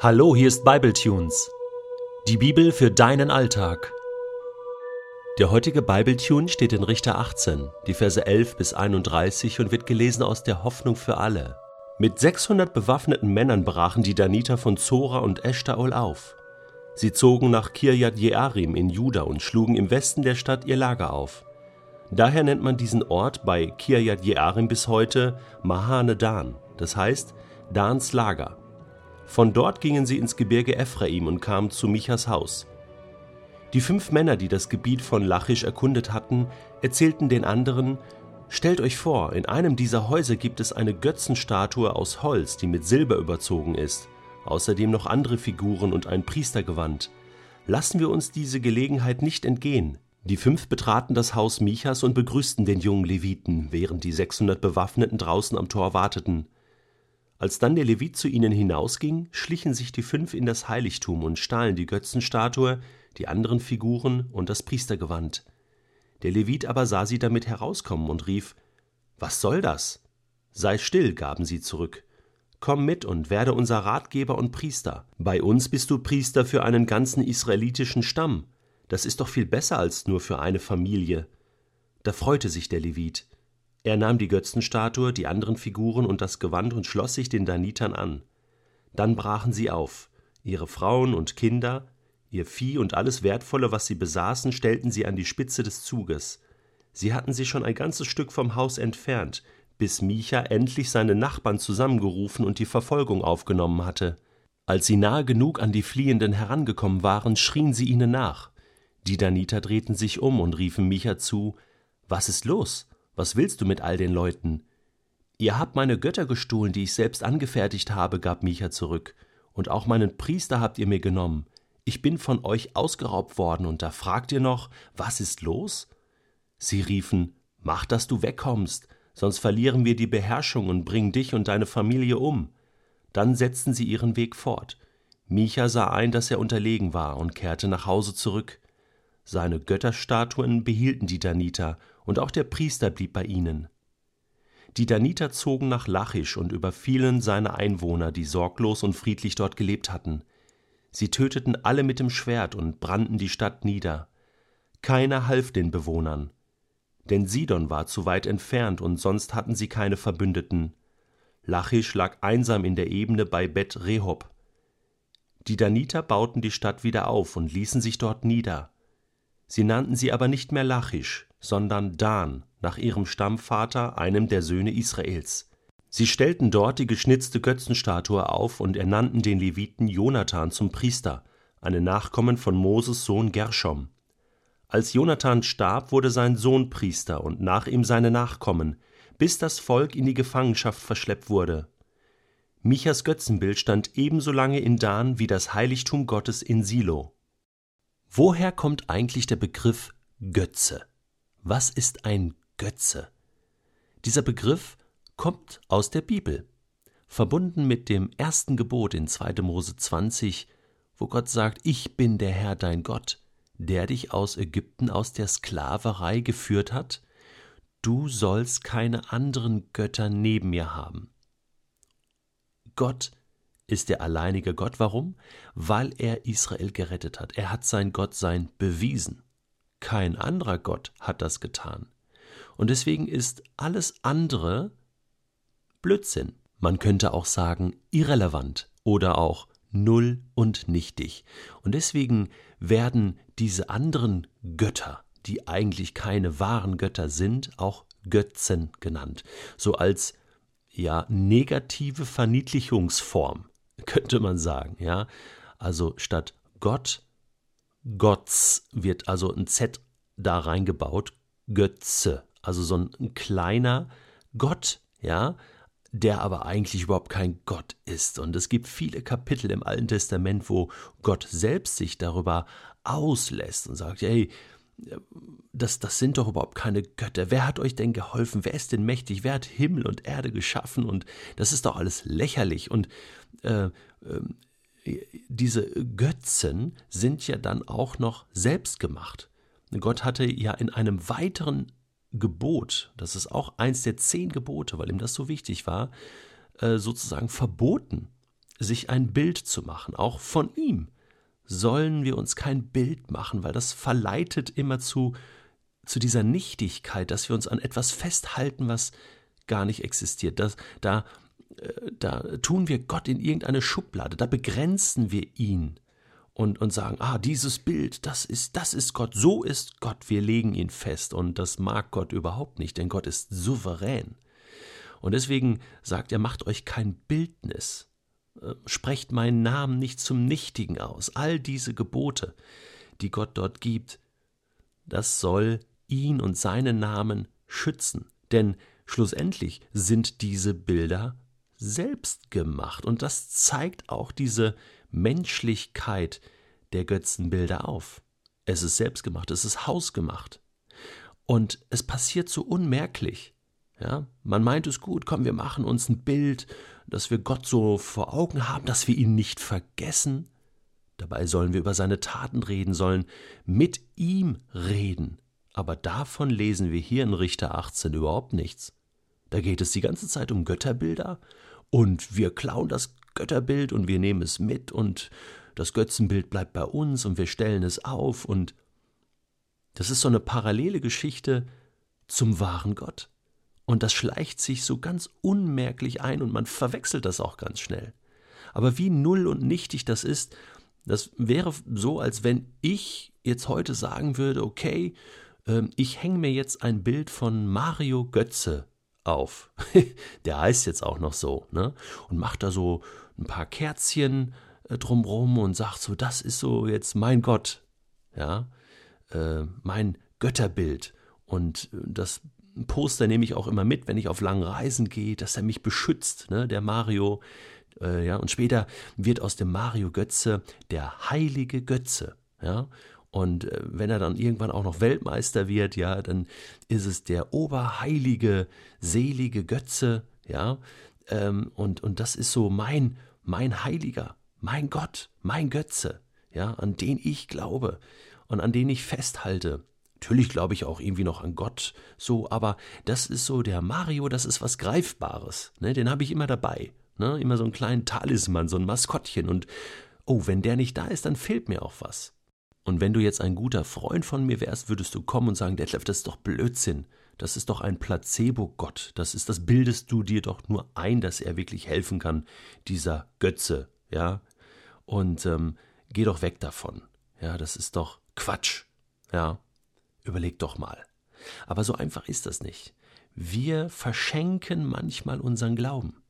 Hallo, hier ist Bibletunes. Die Bibel für deinen Alltag. Der heutige Bibletune steht in Richter 18, die Verse 11 bis 31 und wird gelesen aus der Hoffnung für alle. Mit 600 bewaffneten Männern brachen die Daniter von Zora und Eshtaol auf. Sie zogen nach Kirjat Jearim in Juda und schlugen im Westen der Stadt ihr Lager auf. Daher nennt man diesen Ort bei Kirjat Jearim bis heute Mahane Dan, das heißt Dans Lager. Von dort gingen sie ins Gebirge Ephraim und kamen zu Michas Haus. Die fünf Männer, die das Gebiet von Lachisch erkundet hatten, erzählten den anderen, Stellt euch vor, in einem dieser Häuser gibt es eine Götzenstatue aus Holz, die mit Silber überzogen ist, außerdem noch andere Figuren und ein Priestergewand. Lassen wir uns diese Gelegenheit nicht entgehen. Die fünf betraten das Haus Michas und begrüßten den jungen Leviten, während die 600 Bewaffneten draußen am Tor warteten. Als dann der Levit zu ihnen hinausging, schlichen sich die fünf in das Heiligtum und stahlen die Götzenstatue, die anderen Figuren und das Priestergewand. Der Levit aber sah sie damit herauskommen und rief Was soll das? Sei still, gaben sie zurück. Komm mit und werde unser Ratgeber und Priester. Bei uns bist du Priester für einen ganzen israelitischen Stamm. Das ist doch viel besser als nur für eine Familie. Da freute sich der Levit. Er nahm die Götzenstatue, die anderen Figuren und das Gewand und schloss sich den Danitern an. Dann brachen sie auf. Ihre Frauen und Kinder, ihr Vieh und alles Wertvolle, was sie besaßen, stellten sie an die Spitze des Zuges. Sie hatten sich schon ein ganzes Stück vom Haus entfernt, bis Micha endlich seine Nachbarn zusammengerufen und die Verfolgung aufgenommen hatte. Als sie nahe genug an die Fliehenden herangekommen waren, schrien sie ihnen nach. Die Daniter drehten sich um und riefen Micha zu Was ist los? Was willst du mit all den Leuten? Ihr habt meine Götter gestohlen, die ich selbst angefertigt habe, gab Micha zurück, und auch meinen Priester habt ihr mir genommen. Ich bin von euch ausgeraubt worden, und da fragt ihr noch, was ist los? Sie riefen, Mach, dass du wegkommst, sonst verlieren wir die Beherrschung und bringen dich und deine Familie um. Dann setzten sie ihren Weg fort. Micha sah ein, dass er unterlegen war und kehrte nach Hause zurück. Seine Götterstatuen behielten die Daniter und auch der Priester blieb bei ihnen. Die Daniter zogen nach Lachisch und überfielen seine Einwohner, die sorglos und friedlich dort gelebt hatten. Sie töteten alle mit dem Schwert und brannten die Stadt nieder. Keiner half den Bewohnern. Denn Sidon war zu weit entfernt und sonst hatten sie keine Verbündeten. Lachisch lag einsam in der Ebene bei Bet Rehob. Die Daniter bauten die Stadt wieder auf und ließen sich dort nieder. Sie nannten sie aber nicht mehr Lachisch, sondern Dan, nach ihrem Stammvater, einem der Söhne Israels. Sie stellten dort die geschnitzte Götzenstatue auf und ernannten den Leviten Jonathan zum Priester, einen Nachkommen von Moses Sohn Gershom. Als Jonathan starb, wurde sein Sohn Priester und nach ihm seine Nachkommen, bis das Volk in die Gefangenschaft verschleppt wurde. Michas Götzenbild stand ebenso lange in Dan wie das Heiligtum Gottes in Silo. Woher kommt eigentlich der Begriff Götze? Was ist ein Götze? Dieser Begriff kommt aus der Bibel, verbunden mit dem ersten Gebot in 2. Mose 20, wo Gott sagt, ich bin der Herr dein Gott, der dich aus Ägypten aus der Sklaverei geführt hat, du sollst keine anderen Götter neben mir haben. Gott ist der alleinige Gott. Warum? Weil er Israel gerettet hat. Er hat sein Gottsein bewiesen. Kein anderer Gott hat das getan. Und deswegen ist alles andere Blödsinn. Man könnte auch sagen irrelevant oder auch null und nichtig. Und deswegen werden diese anderen Götter, die eigentlich keine wahren Götter sind, auch Götzen genannt, so als ja negative Verniedlichungsform, könnte man sagen, ja. Also statt Gott Gotts wird also ein Z da reingebaut, Götze, also so ein kleiner Gott, ja, der aber eigentlich überhaupt kein Gott ist. Und es gibt viele Kapitel im Alten Testament, wo Gott selbst sich darüber auslässt und sagt, hey, das, das sind doch überhaupt keine Götter. Wer hat euch denn geholfen? Wer ist denn mächtig? Wer hat Himmel und Erde geschaffen? Und das ist doch alles lächerlich. Und äh, äh, diese Götzen sind ja dann auch noch selbst gemacht. Gott hatte ja in einem weiteren Gebot, das ist auch eins der zehn Gebote, weil ihm das so wichtig war, äh, sozusagen verboten, sich ein Bild zu machen, auch von ihm, sollen wir uns kein Bild machen, weil das verleitet immer zu, zu dieser Nichtigkeit, dass wir uns an etwas festhalten, was gar nicht existiert. Das, da, da tun wir Gott in irgendeine Schublade, da begrenzen wir ihn und, und sagen, ah, dieses Bild, das ist, das ist Gott, so ist Gott, wir legen ihn fest. Und das mag Gott überhaupt nicht, denn Gott ist souverän. Und deswegen sagt er, macht euch kein Bildnis, äh, sprecht meinen Namen nicht zum Nichtigen aus. All diese Gebote, die Gott dort gibt, das soll ihn und seinen Namen schützen. Denn schlussendlich sind diese Bilder selbst gemacht. Und das zeigt auch diese Menschlichkeit der Götzenbilder auf. Es ist selbstgemacht, es ist hausgemacht. Und es passiert so unmerklich. Ja, man meint es gut, komm, wir machen uns ein Bild, dass wir Gott so vor Augen haben, dass wir ihn nicht vergessen. Dabei sollen wir über seine Taten reden, sollen mit ihm reden. Aber davon lesen wir hier in Richter 18 überhaupt nichts. Da geht es die ganze Zeit um Götterbilder und wir klauen das Götterbild und wir nehmen es mit und das Götzenbild bleibt bei uns und wir stellen es auf und das ist so eine parallele Geschichte zum wahren Gott. Und das schleicht sich so ganz unmerklich ein und man verwechselt das auch ganz schnell. Aber wie null und nichtig das ist, das wäre so, als wenn ich jetzt heute sagen würde, okay, ähm, ich hänge mir jetzt ein Bild von Mario Götze auf. Der heißt jetzt auch noch so, ne? Und macht da so ein paar Kerzchen äh, drumrum und sagt so, das ist so jetzt mein Gott, ja, äh, mein Götterbild. Und äh, das Poster nehme ich auch immer mit, wenn ich auf langen Reisen gehe, dass er mich beschützt, ne? der Mario. Äh, ja, und später wird aus dem Mario Götze der heilige Götze. Ja, und äh, wenn er dann irgendwann auch noch Weltmeister wird, ja, dann ist es der oberheilige, selige Götze, ja. Ähm, und, und das ist so mein, mein Heiliger, mein Gott, mein Götze, ja, an den ich glaube und an den ich festhalte. Natürlich glaube ich auch irgendwie noch an Gott, so, aber das ist so der Mario, das ist was Greifbares, ne? Den habe ich immer dabei, ne? Immer so einen kleinen Talisman, so ein Maskottchen und oh, wenn der nicht da ist, dann fehlt mir auch was. Und wenn du jetzt ein guter Freund von mir wärst, würdest du kommen und sagen, Detlef, das ist doch Blödsinn. Das ist doch ein Placebo-Gott. Das ist, das bildest du dir doch nur ein, dass er wirklich helfen kann, dieser Götze, ja. Und ähm, geh doch weg davon. Ja, das ist doch Quatsch. Ja. Überleg doch mal. Aber so einfach ist das nicht. Wir verschenken manchmal unseren Glauben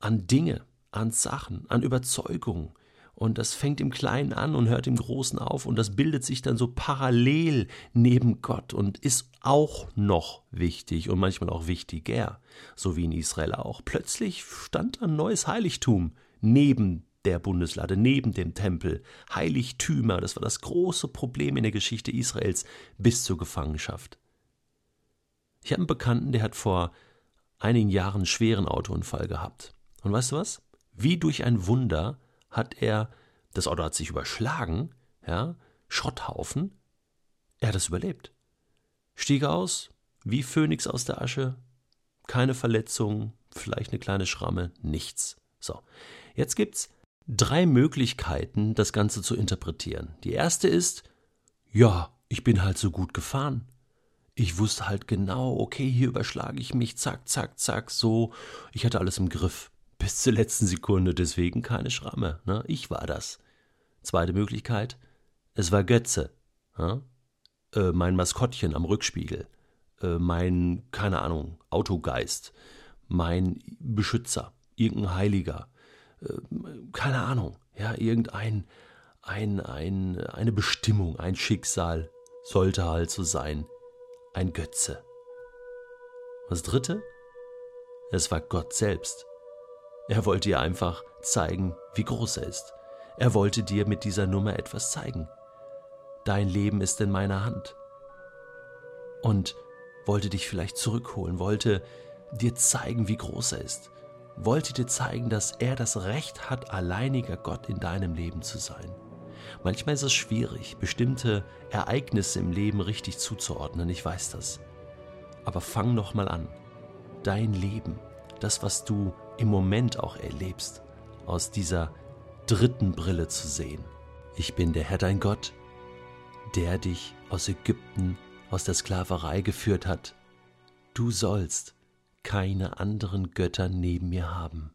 an Dinge, an Sachen, an Überzeugungen. Und das fängt im Kleinen an und hört im Großen auf und das bildet sich dann so parallel neben Gott und ist auch noch wichtig und manchmal auch wichtiger, so wie in Israel auch. Plötzlich stand ein neues Heiligtum neben der Bundeslade, neben dem Tempel. Heiligtümer, das war das große Problem in der Geschichte Israels bis zur Gefangenschaft. Ich habe einen Bekannten, der hat vor einigen Jahren einen schweren Autounfall gehabt. Und weißt du was? Wie durch ein Wunder hat er, das Auto hat sich überschlagen, ja, Schrotthaufen, er hat es überlebt. Stieg aus, wie Phönix aus der Asche, keine Verletzung, vielleicht eine kleine Schramme, nichts. So, jetzt gibt's drei Möglichkeiten, das Ganze zu interpretieren. Die erste ist, ja, ich bin halt so gut gefahren. Ich wusste halt genau, okay, hier überschlage ich mich, zack, zack, zack, so. Ich hatte alles im Griff. Bis zur letzten Sekunde, deswegen keine Schramme. Ne? Ich war das. Zweite Möglichkeit, es war Götze. Ja? Äh, mein Maskottchen am Rückspiegel. Äh, mein, keine Ahnung, Autogeist. Mein Beschützer. Irgendein Heiliger äh, keine Ahnung, ja, irgendein, ein, ein, eine Bestimmung, ein Schicksal sollte halt so sein. Ein Götze. Das dritte? Es war Gott selbst. Er wollte dir einfach zeigen, wie groß er ist. Er wollte dir mit dieser Nummer etwas zeigen. Dein Leben ist in meiner Hand. Und wollte dich vielleicht zurückholen, wollte dir zeigen, wie groß er ist wollte dir zeigen, dass er das Recht hat, alleiniger Gott in deinem Leben zu sein. Manchmal ist es schwierig, bestimmte Ereignisse im Leben richtig zuzuordnen, ich weiß das. Aber fang noch mal an. Dein Leben, das, was du im Moment auch erlebst, aus dieser dritten Brille zu sehen. Ich bin der Herr dein Gott, der dich aus Ägypten, aus der Sklaverei geführt hat. Du sollst keine anderen Götter neben mir haben.